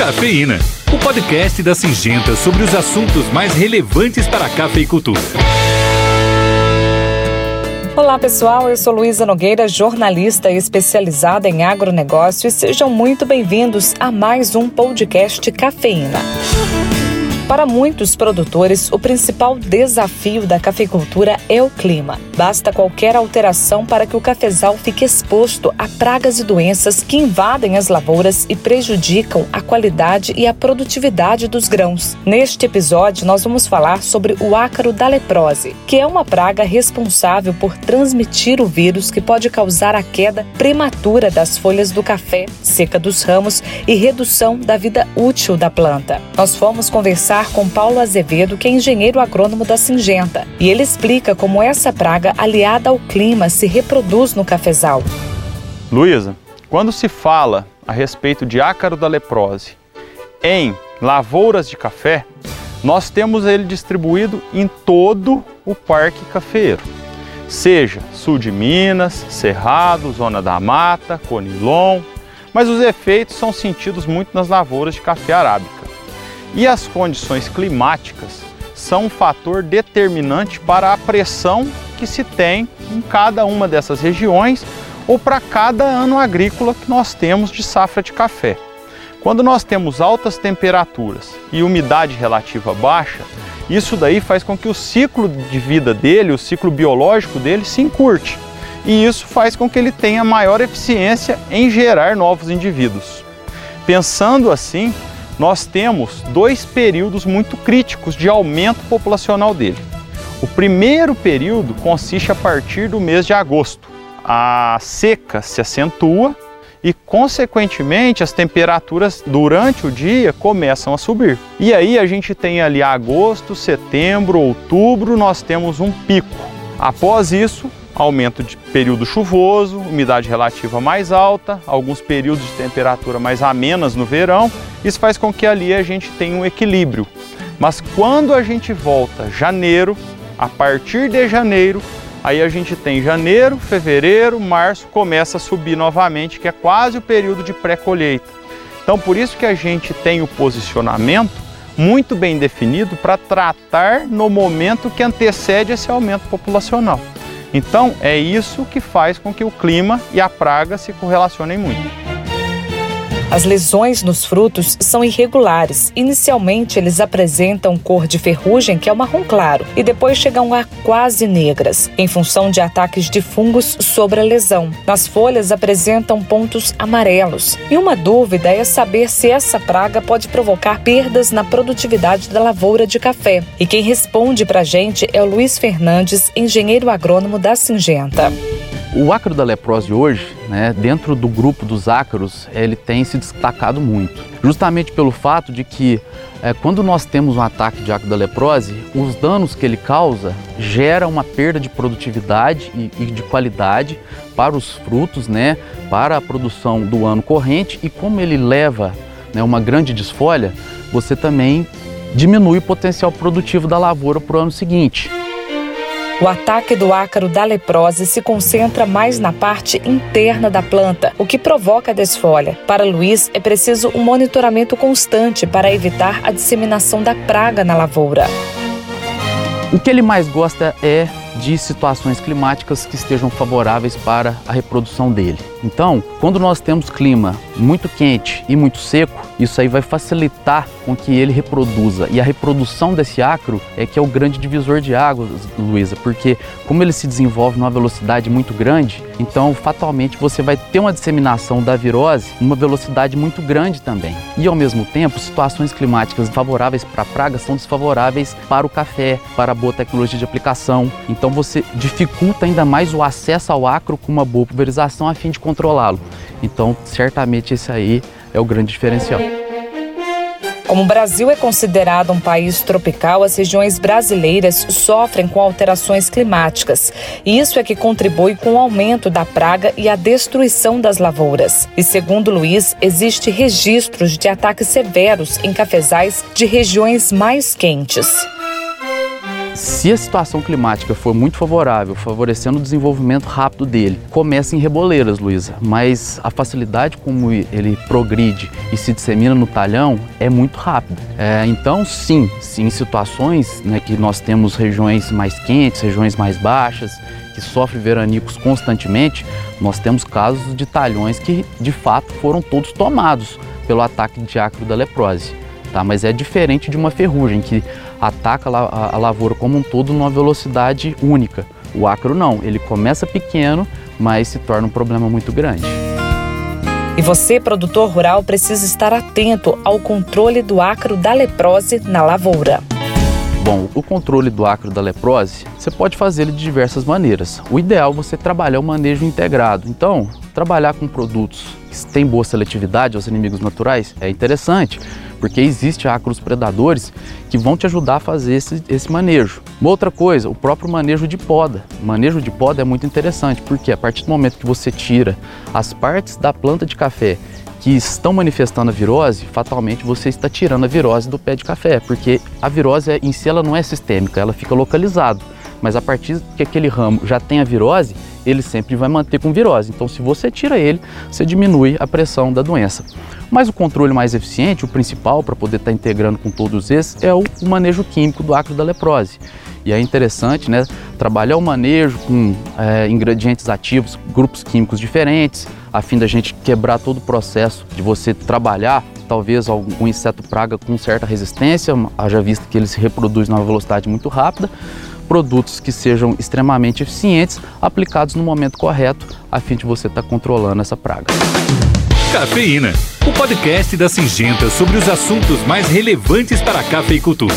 Cafeína, o podcast da Singenta sobre os assuntos mais relevantes para a cafeicultura. Olá pessoal, eu sou Luísa Nogueira, jornalista especializada em agronegócio e sejam muito bem-vindos a mais um podcast Cafeína. Para muitos produtores, o principal desafio da cafeicultura é o clima. Basta qualquer alteração para que o cafezal fique exposto a pragas e doenças que invadem as lavouras e prejudicam a qualidade e a produtividade dos grãos. Neste episódio, nós vamos falar sobre o ácaro da leprose, que é uma praga responsável por transmitir o vírus que pode causar a queda prematura das folhas do café, seca dos ramos e redução da vida útil da planta. Nós fomos conversar com Paulo Azevedo, que é engenheiro agrônomo da Singenta, e ele explica como essa praga aliada ao clima se reproduz no cafezal. Luísa, quando se fala a respeito de ácaro da leprose em lavouras de café, nós temos ele distribuído em todo o parque cafeiro, seja sul de Minas, Cerrado, Zona da Mata, Conilon, mas os efeitos são sentidos muito nas lavouras de café arábica. E as condições climáticas são um fator determinante para a pressão que se tem em cada uma dessas regiões ou para cada ano agrícola que nós temos de safra de café. Quando nós temos altas temperaturas e umidade relativa baixa, isso daí faz com que o ciclo de vida dele, o ciclo biológico dele se encurte. E isso faz com que ele tenha maior eficiência em gerar novos indivíduos. Pensando assim, nós temos dois períodos muito críticos de aumento populacional dele. O primeiro período consiste a partir do mês de agosto. A seca se acentua e, consequentemente, as temperaturas durante o dia começam a subir. E aí a gente tem ali agosto, setembro, outubro, nós temos um pico. Após isso, aumento de período chuvoso, umidade relativa mais alta, alguns períodos de temperatura mais amenas no verão. Isso faz com que ali a gente tenha um equilíbrio. Mas quando a gente volta janeiro, a partir de janeiro, aí a gente tem janeiro, fevereiro, março, começa a subir novamente, que é quase o período de pré-colheita. Então por isso que a gente tem o posicionamento muito bem definido para tratar no momento que antecede esse aumento populacional. Então, é isso que faz com que o clima e a praga se correlacionem muito. As lesões nos frutos são irregulares. Inicialmente, eles apresentam cor de ferrugem, que é o marrom claro, e depois chegam a quase negras, em função de ataques de fungos sobre a lesão. Nas folhas apresentam pontos amarelos. E uma dúvida é saber se essa praga pode provocar perdas na produtividade da lavoura de café. E quem responde para a gente é o Luiz Fernandes, engenheiro agrônomo da Singenta. O ácaro da leprose hoje, né, dentro do grupo dos ácaros, ele tem se destacado muito. Justamente pelo fato de que é, quando nós temos um ataque de ácaro da leprose, os danos que ele causa gera uma perda de produtividade e, e de qualidade para os frutos, né, para a produção do ano corrente e como ele leva né, uma grande desfolha, você também diminui o potencial produtivo da lavoura para o ano seguinte. O ataque do ácaro da leprose se concentra mais na parte interna da planta, o que provoca a desfolha. Para Luiz, é preciso um monitoramento constante para evitar a disseminação da praga na lavoura. O que ele mais gosta é de situações climáticas que estejam favoráveis para a reprodução dele. Então, quando nós temos clima muito quente e muito seco, isso aí vai facilitar com que ele reproduza. E a reprodução desse acro é que é o grande divisor de águas, Luísa, porque como ele se desenvolve numa velocidade muito grande, então fatalmente você vai ter uma disseminação da virose numa velocidade muito grande também. E ao mesmo tempo, situações climáticas favoráveis para a praga são desfavoráveis para o café, para a boa tecnologia de aplicação. Então você dificulta ainda mais o acesso ao acro com uma boa pulverização a fim de controlá-lo. Então, certamente esse aí é o grande diferencial. Como o Brasil é considerado um país tropical, as regiões brasileiras sofrem com alterações climáticas. E isso é que contribui com o aumento da praga e a destruição das lavouras. E segundo Luiz, existe registros de ataques severos em cafezais de regiões mais quentes. Se a situação climática for muito favorável, favorecendo o desenvolvimento rápido dele, começa em reboleiras, Luísa, mas a facilidade como ele progride e se dissemina no talhão é muito rápida. É, então, sim, sim, em situações né, que nós temos regiões mais quentes, regiões mais baixas, que sofrem veranicos constantemente, nós temos casos de talhões que de fato foram todos tomados pelo ataque de ácaro da leprose. Tá? Mas é diferente de uma ferrugem que ataca a lavoura como um todo numa velocidade única. O ácaro não, ele começa pequeno, mas se torna um problema muito grande. E você, produtor rural, precisa estar atento ao controle do ácaro da leprose na lavoura. Bom, o controle do ácaro da leprose, você pode fazer de diversas maneiras. O ideal é você trabalhar o manejo integrado. Então, trabalhar com produtos que têm boa seletividade aos inimigos naturais é interessante, porque existem ácaros predadores que vão te ajudar a fazer esse, esse manejo. Uma outra coisa, o próprio manejo de poda. O manejo de poda é muito interessante, porque a partir do momento que você tira as partes da planta de café que estão manifestando a virose, fatalmente você está tirando a virose do pé de café, porque a virose em si ela não é sistêmica, ela fica localizada. Mas a partir que aquele ramo já tem a virose, ele sempre vai manter com virose. Então, se você tira ele, você diminui a pressão da doença. Mas o controle mais eficiente, o principal para poder estar integrando com todos esses, é o manejo químico do ácaro da leprose. E é interessante né, trabalhar o manejo com é, ingredientes ativos, grupos químicos diferentes, a fim da gente quebrar todo o processo de você trabalhar talvez algum inseto praga com certa resistência, haja visto que ele se reproduz numa velocidade muito rápida, produtos que sejam extremamente eficientes, aplicados no momento correto, a fim de você estar tá controlando essa praga. Cafeína, o podcast da Singenta sobre os assuntos mais relevantes para a cafeicultura.